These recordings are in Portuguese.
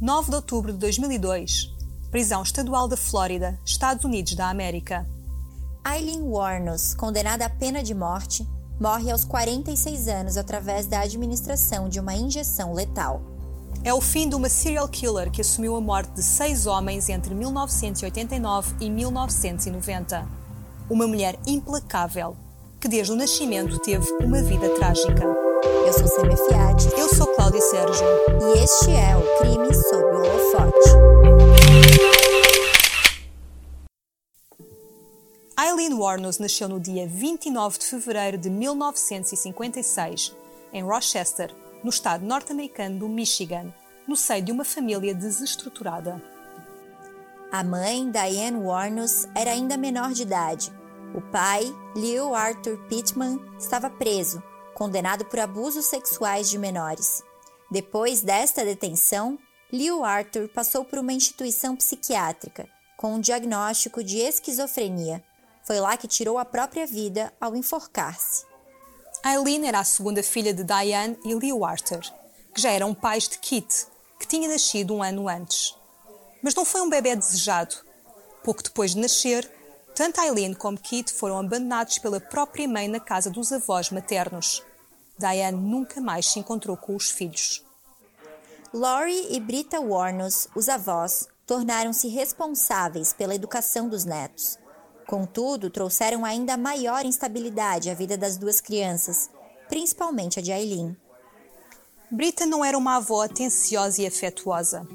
9 de outubro de 2002, prisão estadual da Flórida, Estados Unidos da América. Eileen Warnos, condenada à pena de morte, morre aos 46 anos através da administração de uma injeção letal. É o fim de uma serial killer que assumiu a morte de seis homens entre 1989 e 1990. Uma mulher implacável, que desde o nascimento teve uma vida trágica. Eu sou Samia Fiat. Eu sou Cláudia Sérgio. E este é o Crime sob o Holofote. Eileen Warnos nasceu no dia 29 de fevereiro de 1956, em Rochester, no estado norte-americano do Michigan, no seio de uma família desestruturada. A mãe, Diane Warnos, era ainda menor de idade. O pai, Leo Arthur Pittman, estava preso, condenado por abusos sexuais de menores. Depois desta detenção, Leo Arthur passou por uma instituição psiquiátrica, com um diagnóstico de esquizofrenia. Foi lá que tirou a própria vida ao enforcar-se. Eileen era a segunda filha de Diane e Leo Arthur, que já eram pais de Kit, que tinha nascido um ano antes. Mas não foi um bebê desejado. Pouco depois de nascer, tanto Eileen como Kit foram abandonados pela própria mãe na casa dos avós maternos. Diane nunca mais se encontrou com os filhos. Laurie e Brita Warnos, os avós, tornaram-se responsáveis pela educação dos netos. Contudo, trouxeram ainda maior instabilidade à vida das duas crianças, principalmente a de Aileen. Brita não era uma avó atenciosa e afetuosa.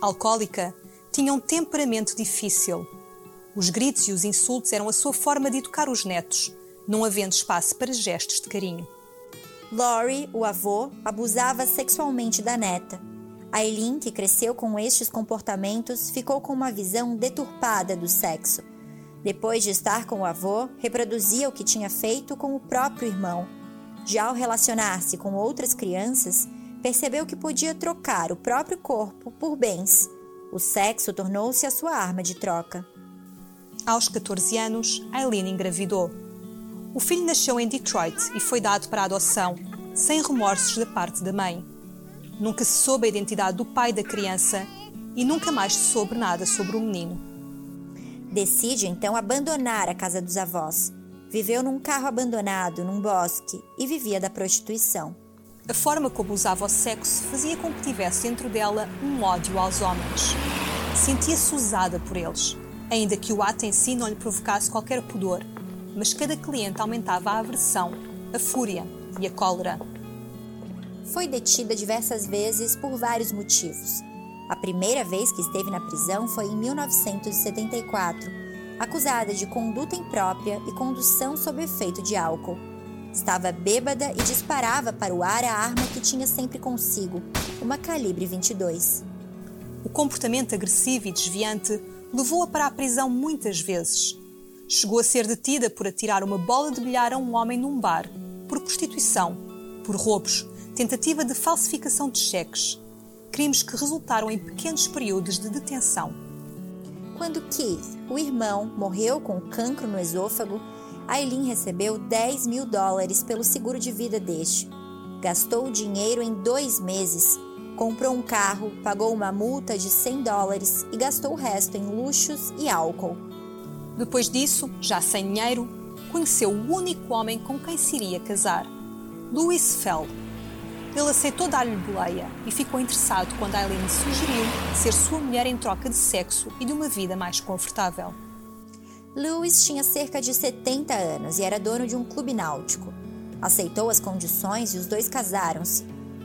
Alcoólica, tinha um temperamento difícil. Os gritos e os insultos eram a sua forma de educar os netos, não havendo espaço para gestos de carinho. Laurie, o avô, abusava sexualmente da neta. Aileen, que cresceu com estes comportamentos, ficou com uma visão deturpada do sexo depois de estar com o avô, reproduzia o que tinha feito com o próprio irmão. Já ao relacionar-se com outras crianças, percebeu que podia trocar o próprio corpo por bens. O sexo tornou-se a sua arma de troca. Aos 14 anos, Eileen engravidou. O filho nasceu em Detroit e foi dado para adoção, sem remorsos da parte da mãe. Nunca se soube a identidade do pai da criança e nunca mais se soube nada sobre o menino. Decide então abandonar a casa dos avós. Viveu num carro abandonado, num bosque, e vivia da prostituição. A forma como usava o sexo fazia com que tivesse dentro dela um ódio aos homens. Sentia-se usada por eles, ainda que o ato em si não lhe provocasse qualquer pudor, mas cada cliente aumentava a aversão, a fúria e a cólera. Foi detida diversas vezes por vários motivos. A primeira vez que esteve na prisão foi em 1974, acusada de conduta imprópria e condução sob efeito de álcool. Estava bêbada e disparava para o ar a arma que tinha sempre consigo, uma calibre 22. O comportamento agressivo e desviante levou-a para a prisão muitas vezes. Chegou a ser detida por atirar uma bola de bilhar a um homem num bar, por prostituição, por roubos, tentativa de falsificação de cheques crimes que resultaram em pequenos períodos de detenção. Quando Keith, o irmão, morreu com cancro no esôfago, Aileen recebeu 10 mil dólares pelo seguro de vida deste. Gastou o dinheiro em dois meses, comprou um carro, pagou uma multa de 100 dólares e gastou o resto em luxos e álcool. Depois disso, já sem dinheiro, conheceu o único homem com quem se iria casar, Louis Feld, ele aceitou dar-lhe boleia e ficou interessado quando Aileen sugeriu ser sua mulher em troca de sexo e de uma vida mais confortável. Lewis tinha cerca de 70 anos e era dono de um clube náutico. Aceitou as condições e os dois casaram-se,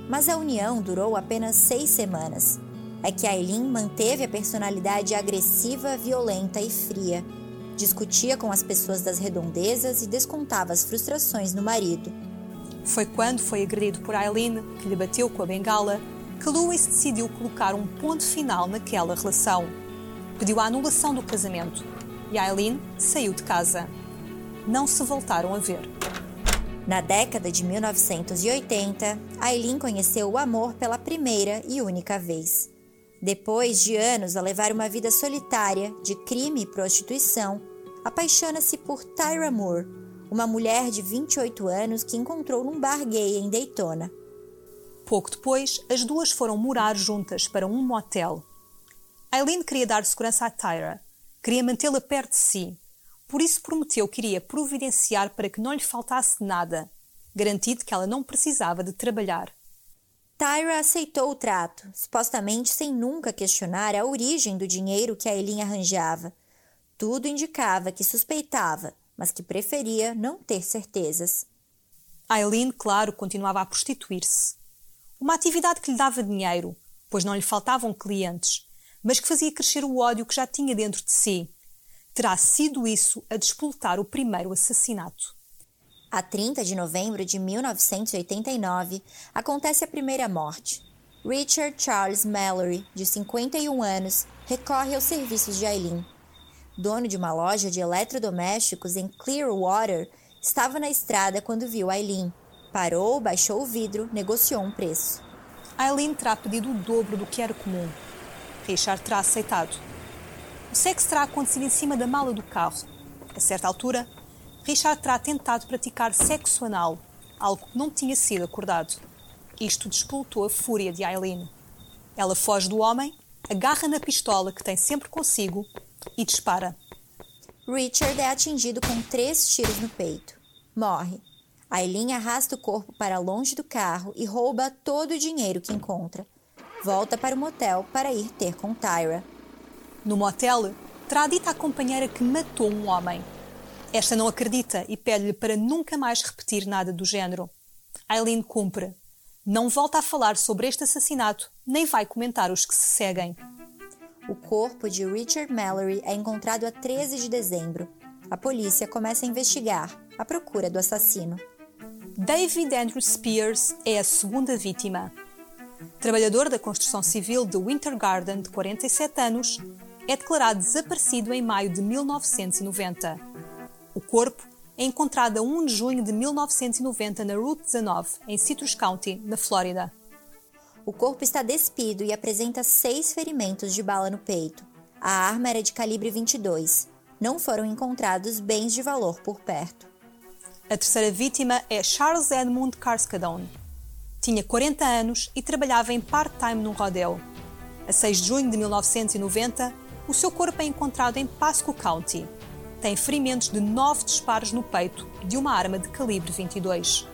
mas a união durou apenas seis semanas. É que Aileen manteve a personalidade agressiva, violenta e fria. Discutia com as pessoas das redondezas e descontava as frustrações no marido. Foi quando foi agredido por Eileen, que lhe bateu com a bengala, que Lewis decidiu colocar um ponto final naquela relação. Pediu a anulação do casamento e Eileen saiu de casa. Não se voltaram a ver. Na década de 1980, Eileen conheceu o amor pela primeira e única vez. Depois de anos a levar uma vida solitária de crime e prostituição, apaixona-se por Tyra Moore, uma mulher de 28 anos que encontrou num bar gay em Daytona. Pouco depois, as duas foram morar juntas para um motel. Aileen queria dar segurança a Tyra, queria mantê-la perto de si, por isso prometeu que iria providenciar para que não lhe faltasse nada, garantido que ela não precisava de trabalhar. Tyra aceitou o trato, supostamente sem nunca questionar a origem do dinheiro que Aileen arranjava. Tudo indicava que suspeitava, mas que preferia não ter certezas. Aileen, claro, continuava a prostituir-se. Uma atividade que lhe dava dinheiro, pois não lhe faltavam clientes, mas que fazia crescer o ódio que já tinha dentro de si. Terá sido isso a despoltar o primeiro assassinato. A 30 de novembro de 1989, acontece a primeira morte. Richard Charles Mallory, de 51 anos, recorre aos serviços de Aileen. Dono de uma loja de eletrodomésticos em Clearwater, estava na estrada quando viu Aileen. Parou, baixou o vidro, negociou um preço. Aileen terá pedido o dobro do que era comum. Richard terá aceitado. O sexo terá acontecido em cima da mala do carro. A certa altura, Richard terá tentado praticar sexo anal, algo que não tinha sido acordado. Isto despoltou a fúria de Aileen. Ela foge do homem, agarra na pistola que tem sempre consigo e dispara. Richard é atingido com três tiros no peito. Morre. Aileen arrasta o corpo para longe do carro e rouba todo o dinheiro que encontra. Volta para o motel para ir ter com Tyra. No motel, terá dito à companheira que matou um homem. Esta não acredita e pede-lhe para nunca mais repetir nada do género. Aileen cumpre. Não volta a falar sobre este assassinato, nem vai comentar os que se seguem. O corpo de Richard Mallory é encontrado a 13 de dezembro. A polícia começa a investigar, à procura do assassino. David Andrew Spears é a segunda vítima. Trabalhador da construção civil de Winter Garden, de 47 anos, é declarado desaparecido em maio de 1990. O corpo é encontrado a 1 de junho de 1990 na Route 19, em Citrus County, na Flórida. O corpo está despido e apresenta seis ferimentos de bala no peito. A arma era de calibre 22. Não foram encontrados bens de valor por perto. A terceira vítima é Charles Edmund Carskadon. Tinha 40 anos e trabalhava em part-time num rodeo. A 6 de junho de 1990, o seu corpo é encontrado em Pasco County. Tem ferimentos de nove disparos no peito de uma arma de calibre 22.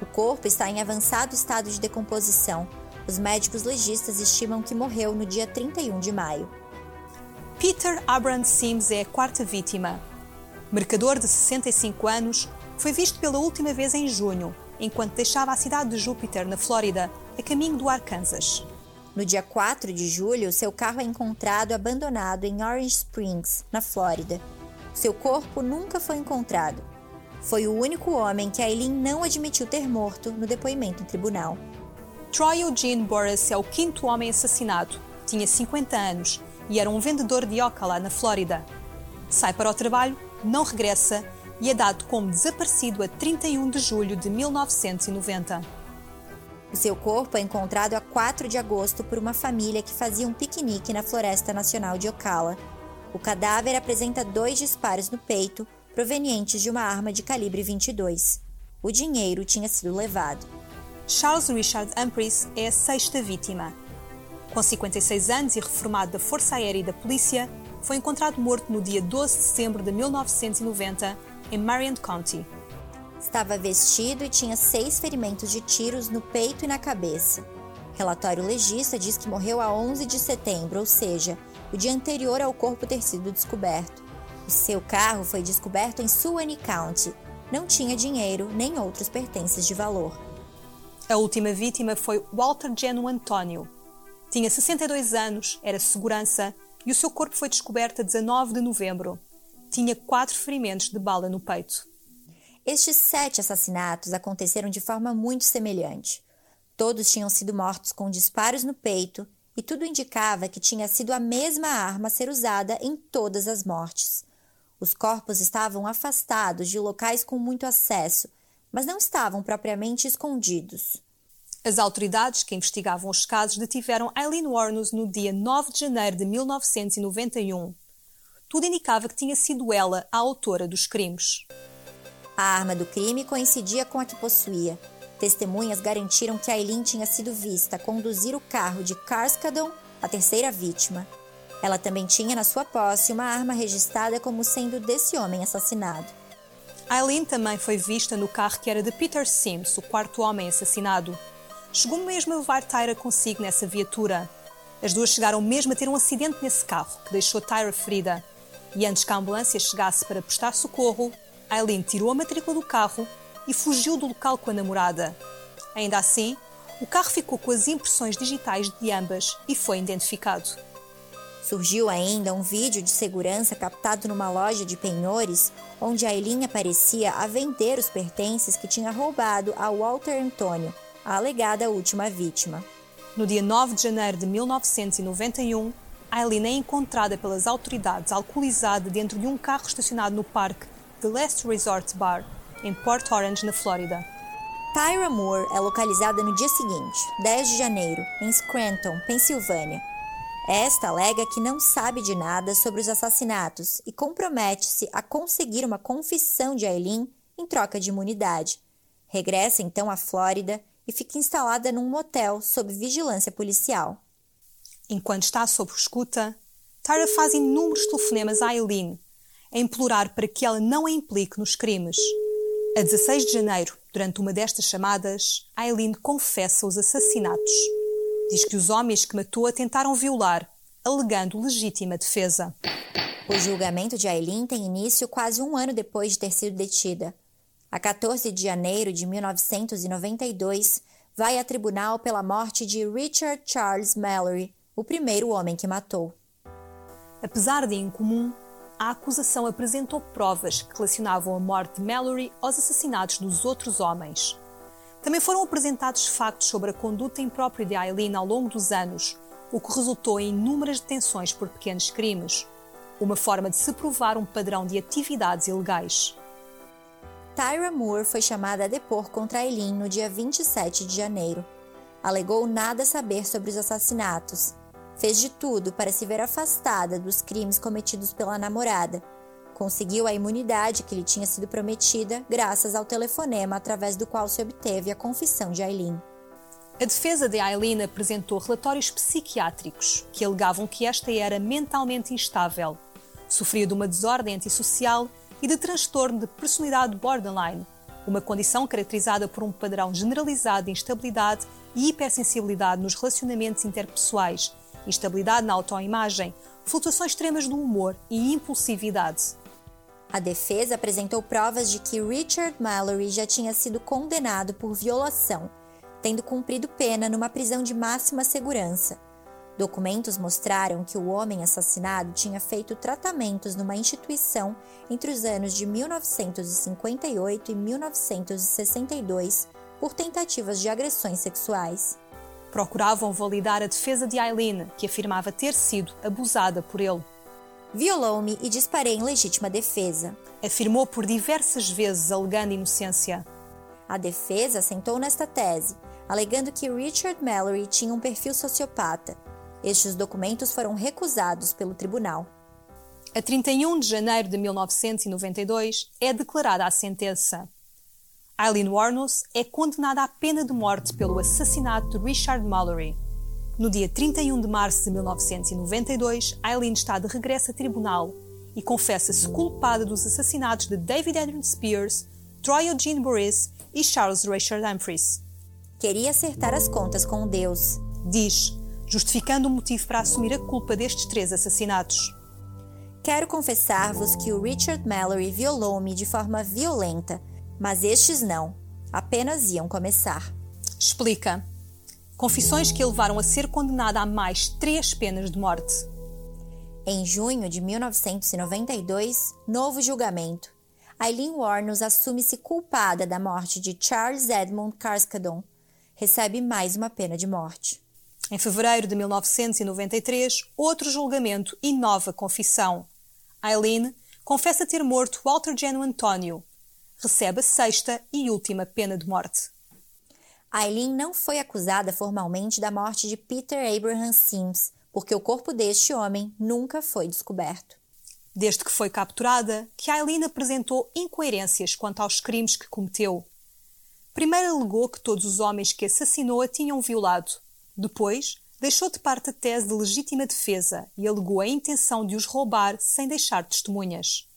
O corpo está em avançado estado de decomposição os médicos legistas estimam que morreu no dia 31 de maio. Peter Abraham Sims é a quarta vítima. Mercador de 65 anos, foi visto pela última vez em junho, enquanto deixava a cidade de Júpiter, na Flórida, a caminho do Arkansas. No dia 4 de julho, seu carro é encontrado abandonado em Orange Springs, na Flórida. Seu corpo nunca foi encontrado. Foi o único homem que Aileen não admitiu ter morto no depoimento em tribunal. Troy Eugene Boris é o quinto homem assassinado. Tinha 50 anos e era um vendedor de Ocala, na Flórida. Sai para o trabalho, não regressa e é dado como desaparecido a 31 de julho de 1990. O seu corpo é encontrado a 4 de agosto por uma família que fazia um piquenique na Floresta Nacional de Ocala. O cadáver apresenta dois disparos no peito, provenientes de uma arma de calibre 22. O dinheiro tinha sido levado. Charles Richard Humphreys é a sexta vítima. Com 56 anos e reformado da Força Aérea e da Polícia, foi encontrado morto no dia 12 de setembro de 1990 em Marion County. Estava vestido e tinha seis ferimentos de tiros no peito e na cabeça. Relatório legista diz que morreu a 11 de setembro, ou seja, o dia anterior ao corpo ter sido descoberto. O seu carro foi descoberto em Suwannee County. Não tinha dinheiro nem outros pertences de valor. A última vítima foi Walter Geno António. Tinha 62 anos, era segurança e o seu corpo foi descoberto a 19 de novembro. Tinha quatro ferimentos de bala no peito. Estes sete assassinatos aconteceram de forma muito semelhante. Todos tinham sido mortos com disparos no peito e tudo indicava que tinha sido a mesma arma a ser usada em todas as mortes. Os corpos estavam afastados de locais com muito acesso mas não estavam propriamente escondidos. As autoridades que investigavam os casos detiveram Eileen Warnos no dia 9 de janeiro de 1991. Tudo indicava que tinha sido ela a autora dos crimes. A arma do crime coincidia com a que possuía. Testemunhas garantiram que Aileen tinha sido vista conduzir o carro de Carskadon, a terceira vítima. Ela também tinha na sua posse uma arma registrada como sendo desse homem assassinado. Aileen também foi vista no carro que era de Peter Sims, o quarto homem assassinado. Chegou mesmo a levar Tyra consigo nessa viatura. As duas chegaram mesmo a ter um acidente nesse carro, que deixou Tyra ferida. E antes que a ambulância chegasse para prestar socorro, Aileen tirou a matrícula do carro e fugiu do local com a namorada. Ainda assim, o carro ficou com as impressões digitais de ambas e foi identificado. Surgiu ainda um vídeo de segurança captado numa loja de penhores, onde Aileen aparecia a vender os pertences que tinha roubado a Walter Antônio, a alegada última vítima. No dia 9 de janeiro de 1991, Aileen é encontrada pelas autoridades alcoolizada dentro de um carro estacionado no parque The Last Resort Bar, em Port Orange, na Flórida. Tyra Moore é localizada no dia seguinte, 10 de janeiro, em Scranton, Pensilvânia. Esta alega que não sabe de nada sobre os assassinatos e compromete-se a conseguir uma confissão de Aileen em troca de imunidade. Regressa então à Flórida e fica instalada num motel sob vigilância policial. Enquanto está sob escuta, Tyra faz inúmeros telefonemas a Aileen, a implorar para que ela não a implique nos crimes. A 16 de janeiro, durante uma destas chamadas, Aileen confessa os assassinatos. Diz que os homens que matou a tentaram violar, alegando legítima defesa. O julgamento de Aileen tem início quase um ano depois de ter sido detida. A 14 de janeiro de 1992, vai a tribunal pela morte de Richard Charles Mallory, o primeiro homem que matou. Apesar de incomum, a acusação apresentou provas que relacionavam a morte de Mallory aos assassinatos dos outros homens. Também foram apresentados factos sobre a conduta imprópria de Eileen ao longo dos anos, o que resultou em inúmeras detenções por pequenos crimes, uma forma de se provar um padrão de atividades ilegais. Tyra Moore foi chamada a depor contra Eileen no dia 27 de janeiro. Alegou nada saber sobre os assassinatos Fez de tudo para se ver afastada dos crimes cometidos pela namorada. Conseguiu a imunidade que lhe tinha sido prometida graças ao telefonema através do qual se obteve a confissão de Aileen. A defesa de Aileen apresentou relatórios psiquiátricos que alegavam que esta era mentalmente instável, sofria de uma desordem antissocial e de transtorno de personalidade borderline, uma condição caracterizada por um padrão generalizado de instabilidade e hipersensibilidade nos relacionamentos interpessoais, instabilidade na autoimagem, flutuações extremas do humor e impulsividade. A defesa apresentou provas de que Richard Mallory já tinha sido condenado por violação, tendo cumprido pena numa prisão de máxima segurança. Documentos mostraram que o homem assassinado tinha feito tratamentos numa instituição entre os anos de 1958 e 1962 por tentativas de agressões sexuais procuravam validar a defesa de Eileen, que afirmava ter sido abusada por ele. Violou-me e disparei em legítima defesa. Afirmou por diversas vezes, alegando inocência. A defesa assentou nesta tese, alegando que Richard Mallory tinha um perfil sociopata. Estes documentos foram recusados pelo tribunal. A 31 de janeiro de 1992 é declarada a sentença. Eileen Warnos é condenada à pena de morte pelo assassinato de Richard Mallory. No dia 31 de março de 1992, Eileen está de regresso a tribunal e confessa-se culpada dos assassinatos de David Adrian Spears, Troy Eugene Boris e Charles Richard Humphreys. Queria acertar as contas com Deus, diz, justificando o motivo para assumir a culpa destes três assassinatos. Quero confessar-vos que o Richard Mallory violou-me de forma violenta mas estes não, apenas iam começar. Explica. Confissões que levaram a ser condenada a mais três penas de morte. Em junho de 1992, novo julgamento. Eileen Warnos assume-se culpada da morte de Charles Edmund Carskadon. Recebe mais uma pena de morte. Em fevereiro de 1993, outro julgamento e nova confissão. Eileen confessa ter morto Walter Geno Antonio, recebe a sexta e última pena de morte. Eileen não foi acusada formalmente da morte de Peter Abraham Sims, porque o corpo deste homem nunca foi descoberto. Desde que foi capturada, que Eileen apresentou incoerências quanto aos crimes que cometeu. Primeiro alegou que todos os homens que assassinou a tinham violado. Depois, deixou de parte a tese de legítima defesa e alegou a intenção de os roubar sem deixar testemunhas.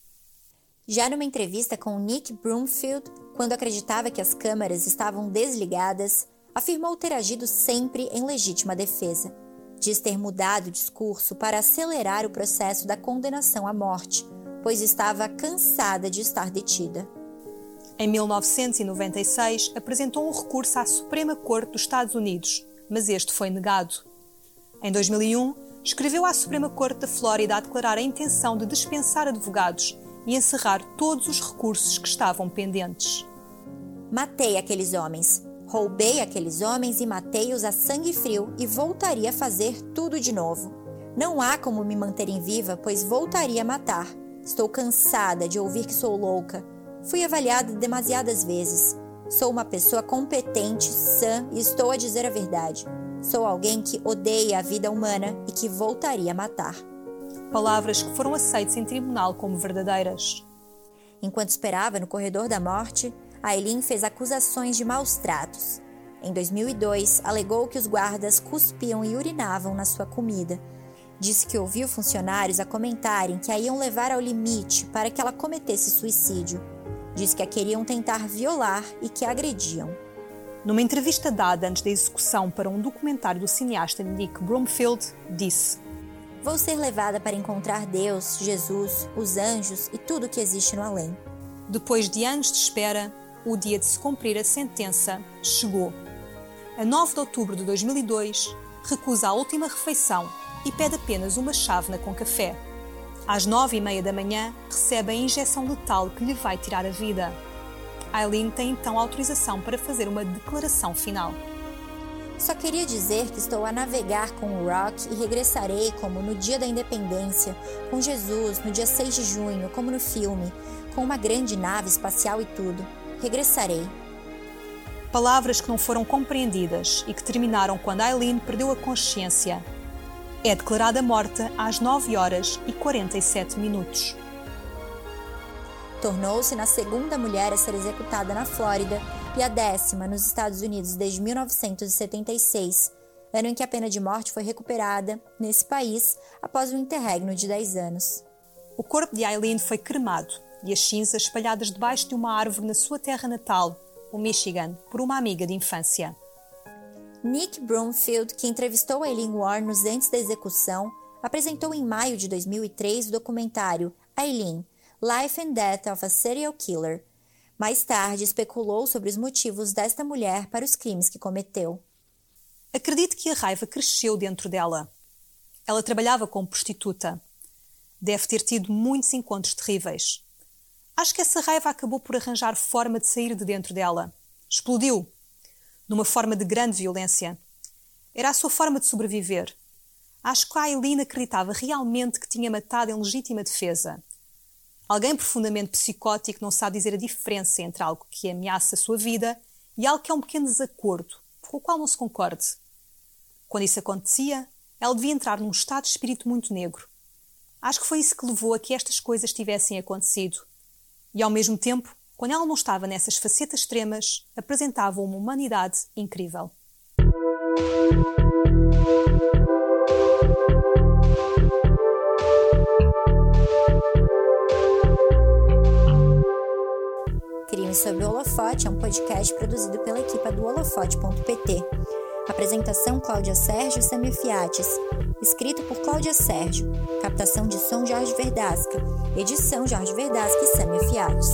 Já numa entrevista com Nick Broomfield, quando acreditava que as câmeras estavam desligadas, afirmou ter agido sempre em legítima defesa. Diz ter mudado o discurso para acelerar o processo da condenação à morte, pois estava cansada de estar detida. Em 1996, apresentou um recurso à Suprema Corte dos Estados Unidos, mas este foi negado. Em 2001, escreveu à Suprema Corte da Flórida a declarar a intenção de dispensar advogados e encerrar todos os recursos que estavam pendentes. Matei aqueles homens, roubei aqueles homens e matei-os a sangue frio e voltaria a fazer tudo de novo. Não há como me manterem viva, pois voltaria a matar. Estou cansada de ouvir que sou louca. Fui avaliada demasiadas vezes. Sou uma pessoa competente, sã e estou a dizer a verdade. Sou alguém que odeia a vida humana e que voltaria a matar. Palavras que foram aceitas em tribunal como verdadeiras. Enquanto esperava no corredor da morte, Aileen fez acusações de maus tratos. Em 2002, alegou que os guardas cuspiam e urinavam na sua comida. Disse que ouviu funcionários a comentarem que a iam levar ao limite para que ela cometesse suicídio. Disse que a queriam tentar violar e que a agrediam. Numa entrevista dada antes da execução para um documentário do cineasta Nick Bromfield, disse: Vou ser levada para encontrar Deus, Jesus, os anjos e tudo o que existe no além. Depois de anos de espera, o dia de se cumprir a sentença chegou. A 9 de outubro de 2002, recusa a última refeição e pede apenas uma chávena com café. Às nove e meia da manhã, recebe a injeção letal que lhe vai tirar a vida. Eileen tem então autorização para fazer uma declaração final. Só queria dizer que estou a navegar com o Rock e regressarei como no dia da independência, com Jesus no dia 6 de junho, como no filme, com uma grande nave espacial e tudo. Regressarei. Palavras que não foram compreendidas e que terminaram quando Eileen perdeu a consciência. É declarada morta às 9 horas e 47 minutos. Tornou-se na segunda mulher a ser executada na Flórida e a décima nos Estados Unidos desde 1976, ano em que a pena de morte foi recuperada nesse país após um interregno de 10 anos. O corpo de Eileen foi cremado e as cinzas espalhadas debaixo de uma árvore na sua terra natal, o Michigan, por uma amiga de infância. Nick Broomfield, que entrevistou Eileen Warnos antes da execução, apresentou em maio de 2003 o documentário Eileen, Life and Death of a Serial Killer. Mais tarde, especulou sobre os motivos desta mulher para os crimes que cometeu. Acredito que a raiva cresceu dentro dela. Ela trabalhava como prostituta. Deve ter tido muitos encontros terríveis. Acho que essa raiva acabou por arranjar forma de sair de dentro dela. Explodiu. Numa forma de grande violência. Era a sua forma de sobreviver. Acho que a Aileen acreditava realmente que tinha matado em legítima defesa Alguém profundamente psicótico não sabe dizer a diferença entre algo que ameaça a sua vida e algo que é um pequeno desacordo, com o qual não se concorde. Quando isso acontecia, ela devia entrar num estado de espírito muito negro. Acho que foi isso que levou a que estas coisas tivessem acontecido. E ao mesmo tempo, quando ela não estava nessas facetas extremas, apresentava uma humanidade incrível. Sobre o Holofote é um podcast produzido pela equipa do holofote.pt. Apresentação Cláudia Sérgio e Fiates. Escrito por Cláudia Sérgio. Captação de som Jorge Verdasca. Edição Jorge Verdasca e Samia Fiates.